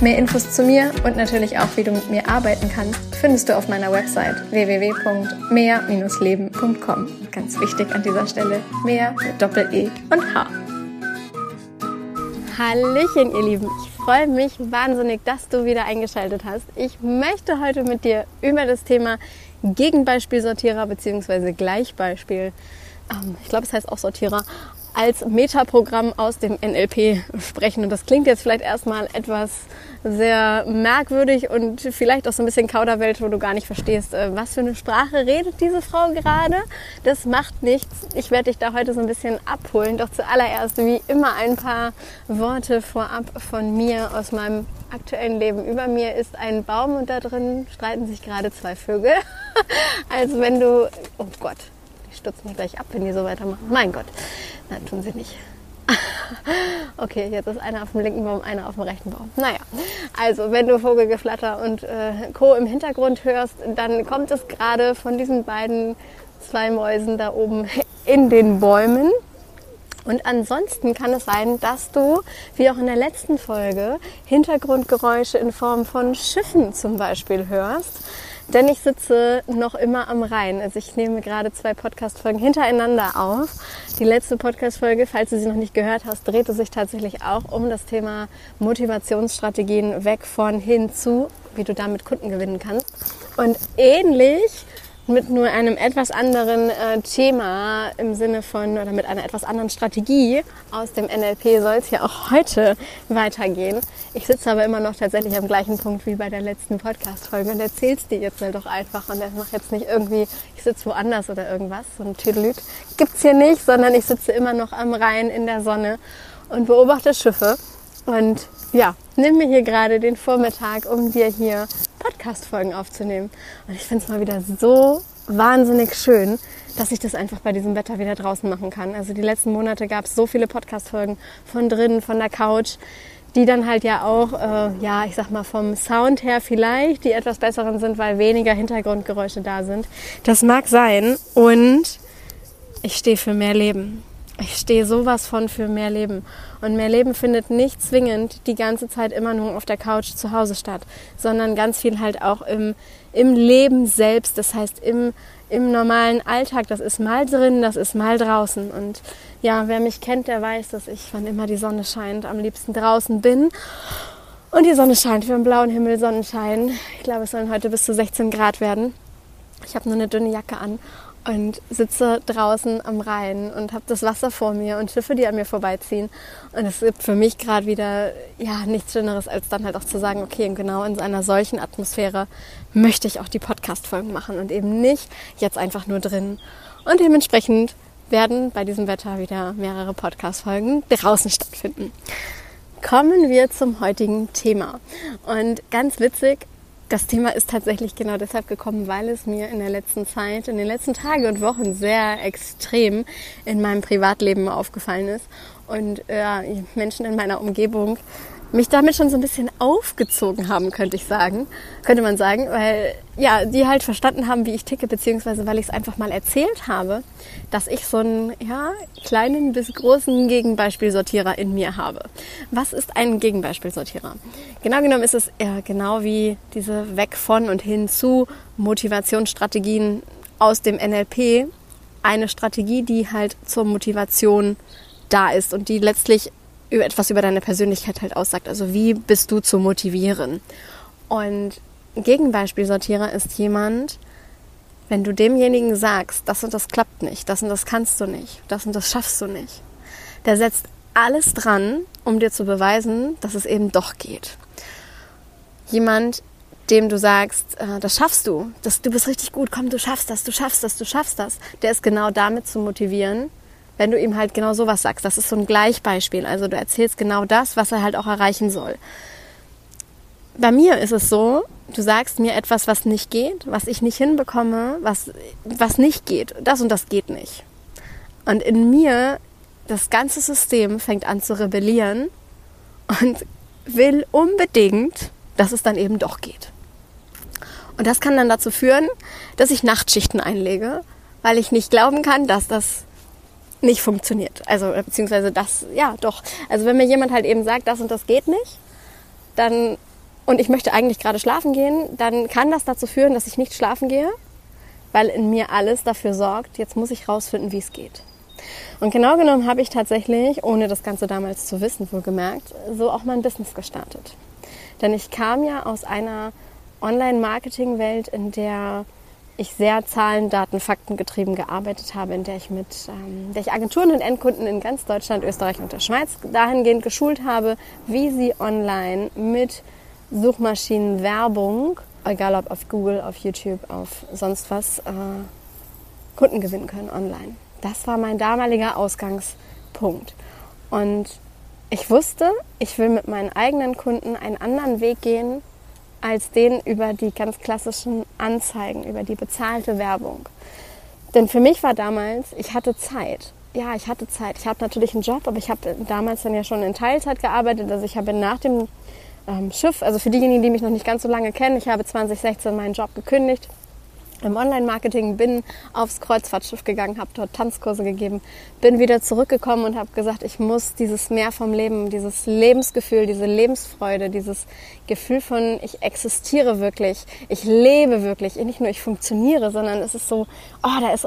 Mehr Infos zu mir und natürlich auch, wie du mit mir arbeiten kannst, findest du auf meiner Website www.mehr-leben.com. Ganz wichtig an dieser Stelle, mehr mit Doppel-E und H. Hallöchen, ihr Lieben. Ich freue mich wahnsinnig, dass du wieder eingeschaltet hast. Ich möchte heute mit dir über das Thema Gegenbeispielsortierer bzw. Gleichbeispiel, ähm, ich glaube, es heißt auch Sortierer, als Metaprogramm aus dem NLP sprechen. Und das klingt jetzt vielleicht erstmal etwas sehr merkwürdig und vielleicht auch so ein bisschen Kauderwelt, wo du gar nicht verstehst, äh, was für eine Sprache redet diese Frau gerade. Das macht nichts. Ich werde dich da heute so ein bisschen abholen. Doch zuallererst, wie immer, ein paar Worte vorab von mir aus meinem aktuellen Leben. Über mir ist ein Baum und da drin streiten sich gerade zwei Vögel. also wenn du, oh Gott, stürzen mich gleich ab, wenn die so weitermachen. Mein Gott. Nein, tun sie nicht. okay, jetzt ist einer auf dem linken Baum, einer auf dem rechten Baum. Naja, also wenn du Vogelgeflatter und äh, Co. im Hintergrund hörst, dann kommt es gerade von diesen beiden zwei Mäusen da oben in den Bäumen. Und ansonsten kann es sein, dass du, wie auch in der letzten Folge, Hintergrundgeräusche in Form von Schiffen zum Beispiel hörst. Denn ich sitze noch immer am Rhein. Also ich nehme gerade zwei Podcast-Folgen hintereinander auf. Die letzte Podcast-Folge, falls du sie noch nicht gehört hast, drehte sich tatsächlich auch um das Thema Motivationsstrategien weg von hin zu, wie du damit Kunden gewinnen kannst. Und ähnlich mit nur einem etwas anderen äh, Thema im Sinne von oder mit einer etwas anderen Strategie aus dem NLP soll es ja auch heute weitergehen. Ich sitze aber immer noch tatsächlich am gleichen Punkt wie bei der letzten Podcast-Folge und erzähl's dir jetzt halt doch einfach und mach jetzt nicht irgendwie, ich sitze woanders oder irgendwas, so ein Tüdelüt gibt's hier nicht, sondern ich sitze immer noch am Rhein in der Sonne und beobachte Schiffe und ja, nimm mir hier gerade den Vormittag, um dir hier Podcast-Folgen aufzunehmen. Und ich finde es mal wieder so wahnsinnig schön, dass ich das einfach bei diesem Wetter wieder draußen machen kann. Also die letzten Monate gab es so viele Podcast-Folgen von drinnen, von der Couch, die dann halt ja auch, äh, ja, ich sag mal vom Sound her vielleicht die etwas besseren sind, weil weniger Hintergrundgeräusche da sind. Das mag sein und ich stehe für mehr Leben. Ich stehe sowas von für mehr Leben. Und mehr Leben findet nicht zwingend die ganze Zeit immer nur auf der Couch zu Hause statt, sondern ganz viel halt auch im, im Leben selbst. Das heißt, im, im normalen Alltag. Das ist mal drin, das ist mal draußen. Und ja, wer mich kennt, der weiß, dass ich, wann immer die Sonne scheint, am liebsten draußen bin. Und die Sonne scheint, wir haben blauen Himmel, Sonnenschein. Ich glaube, es sollen heute bis zu 16 Grad werden. Ich habe nur eine dünne Jacke an und sitze draußen am Rhein und habe das Wasser vor mir und Schiffe, die an mir vorbeiziehen. Und es gibt für mich gerade wieder ja nichts Schöneres, als dann halt auch zu sagen, okay, und genau in einer solchen Atmosphäre möchte ich auch die Podcast-Folgen machen und eben nicht jetzt einfach nur drin. Und dementsprechend werden bei diesem Wetter wieder mehrere Podcast-Folgen draußen stattfinden. Kommen wir zum heutigen Thema. Und ganz witzig, das Thema ist tatsächlich genau deshalb gekommen, weil es mir in der letzten Zeit, in den letzten Tagen und Wochen sehr extrem in meinem Privatleben aufgefallen ist. Und ja, Menschen in meiner Umgebung mich damit schon so ein bisschen aufgezogen haben, könnte ich sagen, könnte man sagen, weil ja, die halt verstanden haben, wie ich ticke, beziehungsweise weil ich es einfach mal erzählt habe, dass ich so einen ja, kleinen bis großen Gegenbeispielsortierer in mir habe. Was ist ein Gegenbeispielsortierer? Genau genommen ist es ja, genau wie diese weg von und hin zu Motivationsstrategien aus dem NLP eine Strategie, die halt zur Motivation da ist und die letztlich etwas über deine Persönlichkeit halt aussagt. Also wie bist du zu motivieren? Und Gegenbeispielsortierer ist jemand, wenn du demjenigen sagst, das und das klappt nicht, das und das kannst du nicht, das und das schaffst du nicht, der setzt alles dran, um dir zu beweisen, dass es eben doch geht. Jemand, dem du sagst, äh, das schaffst du, das, du bist richtig gut, komm, du schaffst das, du schaffst das, du schaffst das, der ist genau damit zu motivieren, wenn du ihm halt genau sowas sagst. Das ist so ein Gleichbeispiel. Also du erzählst genau das, was er halt auch erreichen soll. bei mir ist es so, du sagst mir etwas, was nicht geht, was ich nicht hinbekomme, was, was nicht geht. Das und das geht nicht. Und in mir, das ganze System fängt an zu rebellieren und will unbedingt, dass es dann eben doch geht. Und das kann dann dazu führen, dass ich Nachtschichten einlege, weil ich nicht glauben kann, dass das nicht funktioniert. Also beziehungsweise das, ja doch. Also wenn mir jemand halt eben sagt, das und das geht nicht, dann und ich möchte eigentlich gerade schlafen gehen, dann kann das dazu führen, dass ich nicht schlafen gehe, weil in mir alles dafür sorgt, jetzt muss ich rausfinden, wie es geht. Und genau genommen habe ich tatsächlich, ohne das Ganze damals zu wissen, wohlgemerkt, so auch mein Business gestartet. Denn ich kam ja aus einer Online-Marketing-Welt, in der ich sehr Zahlen, Daten, Fakten getrieben gearbeitet habe, in der ich mit ähm, der ich Agenturen und Endkunden in ganz Deutschland, Österreich und der Schweiz dahingehend geschult habe, wie sie online mit Suchmaschinenwerbung, egal ob auf Google, auf YouTube, auf sonst was, äh, Kunden gewinnen können online. Das war mein damaliger Ausgangspunkt. Und ich wusste, ich will mit meinen eigenen Kunden einen anderen Weg gehen als den über die ganz klassischen Anzeigen, über die bezahlte Werbung. Denn für mich war damals, ich hatte Zeit. Ja, ich hatte Zeit. Ich habe natürlich einen Job, aber ich habe damals dann ja schon in Teilzeit gearbeitet. Also ich habe nach dem ähm, Schiff, also für diejenigen, die mich noch nicht ganz so lange kennen, ich habe 2016 meinen Job gekündigt im Online-Marketing, bin aufs Kreuzfahrtschiff gegangen, habe dort Tanzkurse gegeben, bin wieder zurückgekommen und habe gesagt, ich muss dieses Mehr vom Leben, dieses Lebensgefühl, diese Lebensfreude, dieses Gefühl von, ich existiere wirklich, ich lebe wirklich, nicht nur ich funktioniere, sondern es ist so, oh, da ist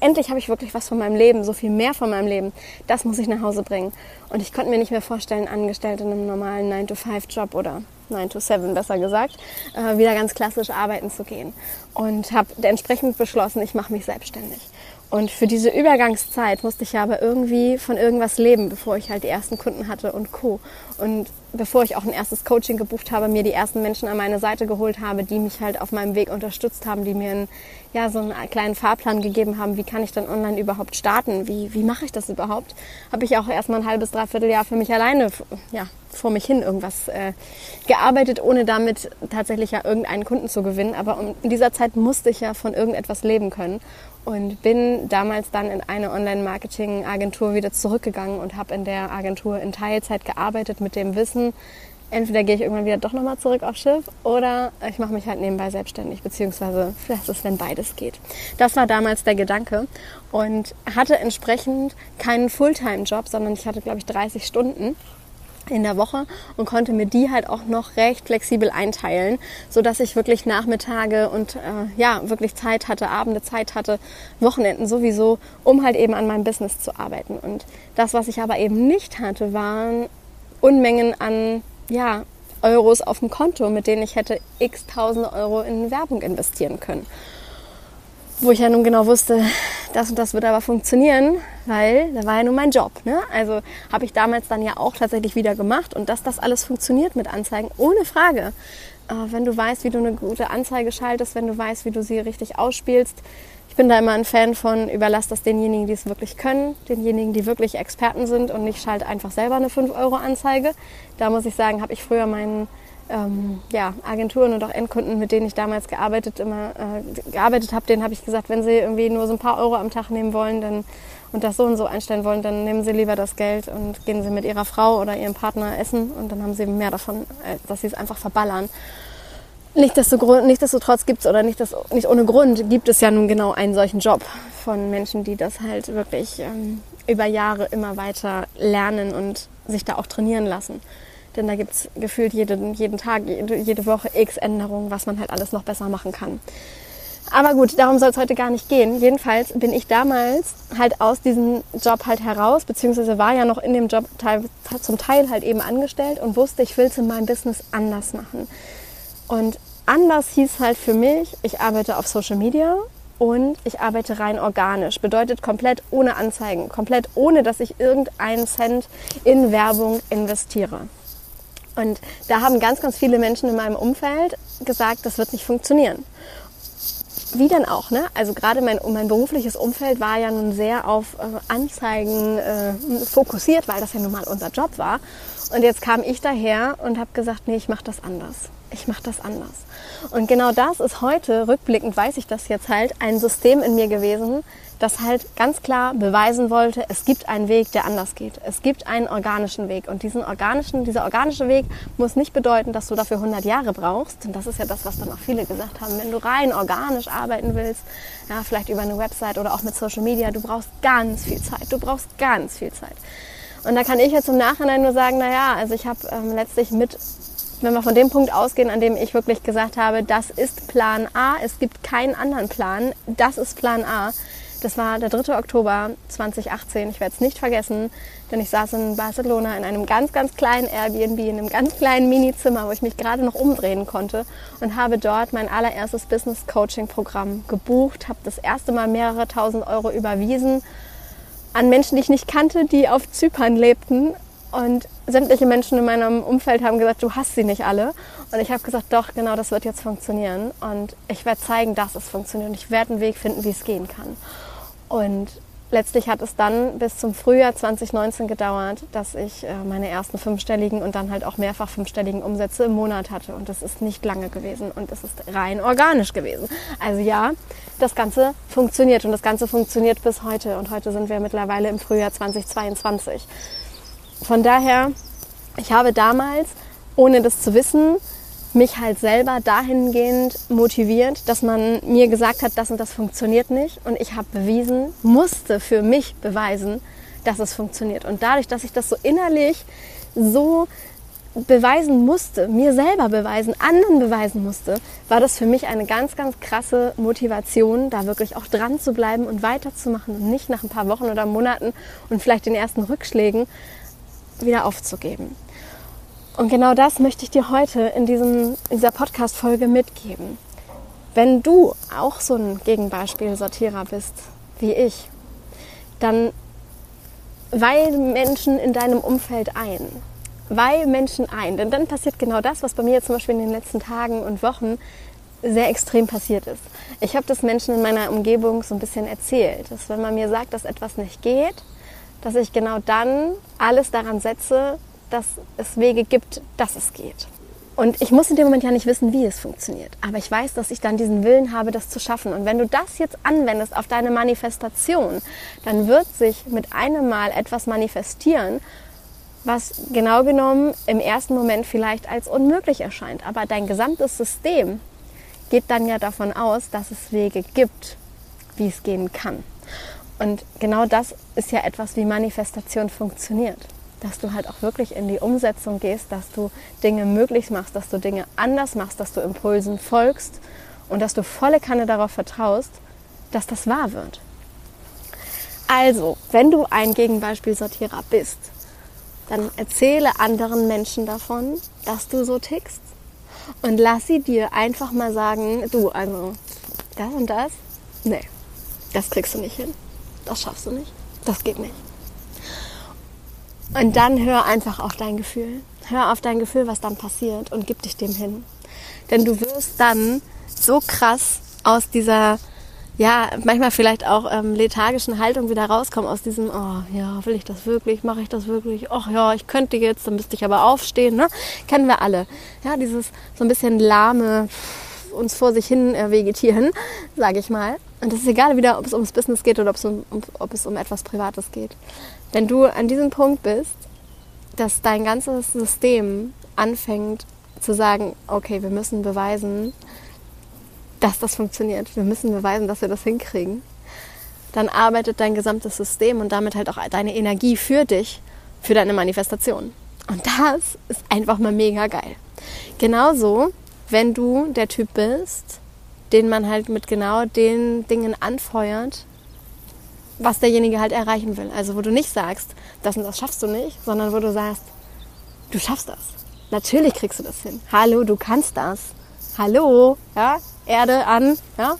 endlich habe ich wirklich was von meinem Leben, so viel mehr von meinem Leben. Das muss ich nach Hause bringen. Und ich konnte mir nicht mehr vorstellen, angestellt in einem normalen 9-to-5-Job oder 9 to 7 besser gesagt, äh, wieder ganz klassisch arbeiten zu gehen. Und habe entsprechend beschlossen, ich mache mich selbstständig. Und für diese Übergangszeit musste ich ja aber irgendwie von irgendwas leben, bevor ich halt die ersten Kunden hatte und Co. Und bevor ich auch ein erstes Coaching gebucht habe, mir die ersten Menschen an meine Seite geholt habe, die mich halt auf meinem Weg unterstützt haben, die mir einen, ja, so einen kleinen Fahrplan gegeben haben, wie kann ich dann online überhaupt starten, wie, wie mache ich das überhaupt, habe ich auch erstmal ein halbes, dreiviertel Jahr für mich alleine ja, vor mich hin irgendwas äh, gearbeitet, ohne damit tatsächlich ja irgendeinen Kunden zu gewinnen. Aber in dieser Zeit musste ich ja von irgendetwas leben können und bin damals dann in eine Online-Marketing-Agentur wieder zurückgegangen und habe in der Agentur in Teilzeit gearbeitet mit dem Wissen, entweder gehe ich irgendwann wieder doch nochmal zurück aufs Schiff oder ich mache mich halt nebenbei selbstständig, beziehungsweise vielleicht ist es, wenn beides geht. Das war damals der Gedanke und hatte entsprechend keinen Fulltime-Job, sondern ich hatte, glaube ich, 30 Stunden in der Woche und konnte mir die halt auch noch recht flexibel einteilen, so dass ich wirklich Nachmittage und äh, ja wirklich Zeit hatte, Abende Zeit hatte, Wochenenden sowieso, um halt eben an meinem Business zu arbeiten. Und das, was ich aber eben nicht hatte, waren Unmengen an ja Euros auf dem Konto, mit denen ich hätte x tausende Euro in Werbung investieren können wo ich ja nun genau wusste, das und das wird aber funktionieren, weil da war ja nun mein Job. Ne? Also habe ich damals dann ja auch tatsächlich wieder gemacht und dass das alles funktioniert mit Anzeigen, ohne Frage. Äh, wenn du weißt, wie du eine gute Anzeige schaltest, wenn du weißt, wie du sie richtig ausspielst. Ich bin da immer ein Fan von, überlass das denjenigen, die es wirklich können, denjenigen, die wirklich Experten sind und nicht schalt einfach selber eine 5-Euro-Anzeige. Da muss ich sagen, habe ich früher meinen ähm, ja, Agenturen und auch Endkunden, mit denen ich damals gearbeitet, immer, äh, gearbeitet habe, denen habe ich gesagt, wenn sie irgendwie nur so ein paar Euro am Tag nehmen wollen dann, und das so und so einstellen wollen, dann nehmen sie lieber das Geld und gehen sie mit ihrer Frau oder ihrem Partner essen und dann haben sie mehr davon, dass sie es einfach verballern. Nichtsdestotrotz gibt es oder nicht, das, nicht ohne Grund gibt es ja nun genau einen solchen Job von Menschen, die das halt wirklich ähm, über Jahre immer weiter lernen und sich da auch trainieren lassen. Denn da gibt es gefühlt jeden, jeden Tag, jede Woche x Änderungen, was man halt alles noch besser machen kann. Aber gut, darum soll es heute gar nicht gehen. Jedenfalls bin ich damals halt aus diesem Job halt heraus, beziehungsweise war ja noch in dem Job zum Teil halt eben angestellt und wusste, ich will es in meinem Business anders machen. Und anders hieß halt für mich, ich arbeite auf Social Media und ich arbeite rein organisch. Bedeutet komplett ohne Anzeigen, komplett ohne, dass ich irgendeinen Cent in Werbung investiere. Und da haben ganz, ganz viele Menschen in meinem Umfeld gesagt, das wird nicht funktionieren. Wie denn auch, ne? Also gerade mein, mein berufliches Umfeld war ja nun sehr auf äh, Anzeigen äh, fokussiert, weil das ja nun mal unser Job war. Und jetzt kam ich daher und habe gesagt, nee, ich mache das anders. Ich mache das anders. Und genau das ist heute, rückblickend weiß ich das jetzt halt, ein System in mir gewesen, das halt ganz klar beweisen wollte, es gibt einen Weg, der anders geht. Es gibt einen organischen Weg. Und diesen organischen, dieser organische Weg muss nicht bedeuten, dass du dafür 100 Jahre brauchst. Und das ist ja das, was dann auch viele gesagt haben. Wenn du rein organisch arbeiten willst, ja, vielleicht über eine Website oder auch mit Social Media, du brauchst ganz viel Zeit. Du brauchst ganz viel Zeit. Und da kann ich jetzt im Nachhinein nur sagen, na ja, also ich habe ähm, letztlich mit wenn wir von dem Punkt ausgehen, an dem ich wirklich gesagt habe, das ist Plan A, es gibt keinen anderen Plan, das ist Plan A, das war der 3. Oktober 2018. Ich werde es nicht vergessen, denn ich saß in Barcelona in einem ganz, ganz kleinen Airbnb, in einem ganz kleinen Mini-Zimmer, wo ich mich gerade noch umdrehen konnte und habe dort mein allererstes Business-Coaching-Programm gebucht, habe das erste Mal mehrere tausend Euro überwiesen an Menschen, die ich nicht kannte, die auf Zypern lebten. Und sämtliche Menschen in meinem Umfeld haben gesagt, du hast sie nicht alle. Und ich habe gesagt, doch, genau das wird jetzt funktionieren. Und ich werde zeigen, dass es funktioniert. Und ich werde einen Weg finden, wie es gehen kann. Und letztlich hat es dann bis zum Frühjahr 2019 gedauert, dass ich äh, meine ersten fünfstelligen und dann halt auch mehrfach fünfstelligen Umsätze im Monat hatte. Und das ist nicht lange gewesen und es ist rein organisch gewesen. Also ja, das Ganze funktioniert und das Ganze funktioniert bis heute. Und heute sind wir mittlerweile im Frühjahr 2022. Von daher, ich habe damals, ohne das zu wissen, mich halt selber dahingehend motiviert, dass man mir gesagt hat, das und das funktioniert nicht. Und ich habe bewiesen, musste für mich beweisen, dass es funktioniert. Und dadurch, dass ich das so innerlich so beweisen musste, mir selber beweisen, anderen beweisen musste, war das für mich eine ganz, ganz krasse Motivation, da wirklich auch dran zu bleiben und weiterzumachen und nicht nach ein paar Wochen oder Monaten und vielleicht den ersten Rückschlägen wieder aufzugeben. Und genau das möchte ich dir heute in, diesem, in dieser Podcast-Folge mitgeben. Wenn du auch so ein Gegenbeispiel-Sortierer bist wie ich, dann weih Menschen in deinem Umfeld ein. Weih Menschen ein. Denn dann passiert genau das, was bei mir zum Beispiel in den letzten Tagen und Wochen sehr extrem passiert ist. Ich habe das Menschen in meiner Umgebung so ein bisschen erzählt, dass wenn man mir sagt, dass etwas nicht geht, dass ich genau dann alles daran setze, dass es Wege gibt, dass es geht. Und ich muss in dem Moment ja nicht wissen, wie es funktioniert. Aber ich weiß, dass ich dann diesen Willen habe, das zu schaffen. Und wenn du das jetzt anwendest auf deine Manifestation, dann wird sich mit einem Mal etwas manifestieren, was genau genommen im ersten Moment vielleicht als unmöglich erscheint. Aber dein gesamtes System geht dann ja davon aus, dass es Wege gibt, wie es gehen kann. Und genau das ist ja etwas, wie Manifestation funktioniert dass du halt auch wirklich in die Umsetzung gehst, dass du Dinge möglich machst, dass du Dinge anders machst, dass du Impulsen folgst und dass du volle Kanne darauf vertraust, dass das wahr wird. Also, wenn du ein Gegenbeispielsortierer bist, dann erzähle anderen Menschen davon, dass du so tickst und lass sie dir einfach mal sagen, du, also das und das, nee, das kriegst du nicht hin, das schaffst du nicht, das geht nicht. Und dann hör einfach auf dein Gefühl. Hör auf dein Gefühl, was dann passiert und gib dich dem hin. Denn du wirst dann so krass aus dieser, ja, manchmal vielleicht auch ähm, lethargischen Haltung wieder rauskommen, aus diesem, oh ja, will ich das wirklich, mache ich das wirklich, ach ja, ich könnte jetzt, dann müsste ich aber aufstehen, ne? Kennen wir alle. Ja, dieses so ein bisschen lahme, uns vor sich hin äh, vegetieren, sage ich mal. Und das ist egal wieder, ob es ums Business geht oder ob es um, ob es um etwas Privates geht. Wenn du an diesem Punkt bist, dass dein ganzes System anfängt zu sagen, okay, wir müssen beweisen, dass das funktioniert. Wir müssen beweisen, dass wir das hinkriegen. Dann arbeitet dein gesamtes System und damit halt auch deine Energie für dich, für deine Manifestation. Und das ist einfach mal mega geil. Genauso wenn du der Typ bist, den man halt mit genau den Dingen anfeuert, was derjenige halt erreichen will. Also wo du nicht sagst, das und das schaffst du nicht, sondern wo du sagst, du schaffst das. Natürlich kriegst du das hin. Hallo, du kannst das. Hallo, ja, Erde an, ja,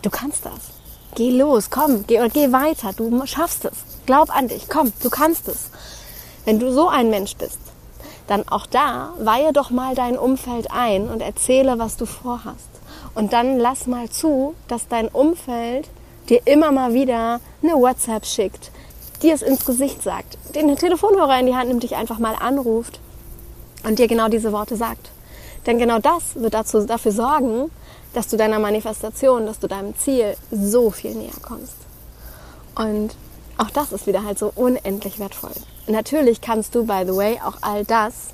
du kannst das. Geh los, komm, geh, geh weiter, du schaffst es. Glaub an dich, komm, du kannst es. Wenn du so ein Mensch bist, dann auch da weihe doch mal dein Umfeld ein und erzähle, was du vorhast. Und dann lass mal zu, dass dein Umfeld dir immer mal wieder eine WhatsApp schickt, dir es ins Gesicht sagt, den Telefonhörer in die Hand nimmt, dich einfach mal anruft und dir genau diese Worte sagt. Denn genau das wird dazu, dafür sorgen, dass du deiner Manifestation, dass du deinem Ziel so viel näher kommst. Und auch das ist wieder halt so unendlich wertvoll. Natürlich kannst du, by the way, auch all das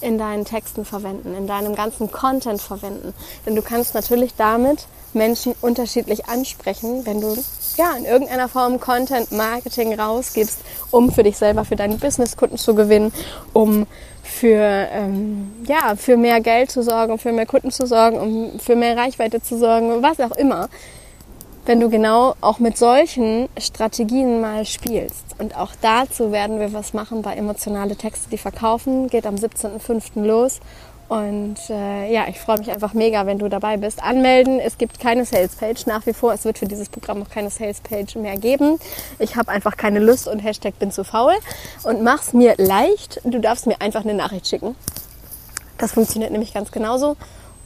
in deinen Texten verwenden, in deinem ganzen Content verwenden. Denn du kannst natürlich damit Menschen unterschiedlich ansprechen, wenn du ja in irgendeiner Form Content Marketing rausgibst, um für dich selber, für deine Businesskunden zu gewinnen, um für ähm, ja für mehr Geld zu sorgen, für mehr Kunden zu sorgen, um für mehr Reichweite zu sorgen, was auch immer wenn du genau auch mit solchen Strategien mal spielst. Und auch dazu werden wir was machen bei emotionale Texte, die verkaufen. Geht am 17.05. los. Und äh, ja, ich freue mich einfach mega, wenn du dabei bist. Anmelden, es gibt keine Salespage nach wie vor. Es wird für dieses Programm auch keine Salespage mehr geben. Ich habe einfach keine Lust und Hashtag bin zu faul. Und mach's mir leicht. Du darfst mir einfach eine Nachricht schicken. Das funktioniert nämlich ganz genauso.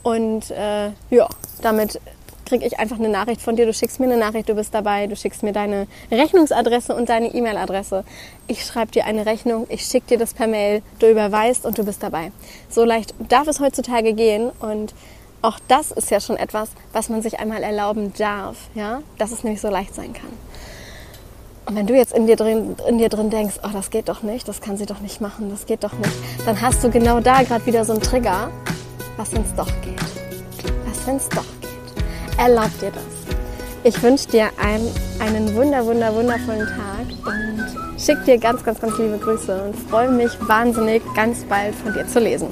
Und äh, ja, damit kriege ich einfach eine Nachricht von dir. Du schickst mir eine Nachricht, du bist dabei, du schickst mir deine Rechnungsadresse und deine E-Mail-Adresse. Ich schreibe dir eine Rechnung, ich schicke dir das per Mail, du überweist und du bist dabei. So leicht darf es heutzutage gehen und auch das ist ja schon etwas, was man sich einmal erlauben darf, ja, dass es nämlich so leicht sein kann. Und wenn du jetzt in dir drin, in dir drin denkst, oh, das geht doch nicht, das kann sie doch nicht machen, das geht doch nicht, dann hast du genau da gerade wieder so einen Trigger, was wenn es doch geht. Was wenn es doch geht. Erlaub dir das. Ich wünsche dir einen, einen wunder, wunder, wundervollen Tag und schicke dir ganz, ganz, ganz liebe Grüße und freue mich wahnsinnig, ganz bald von dir zu lesen.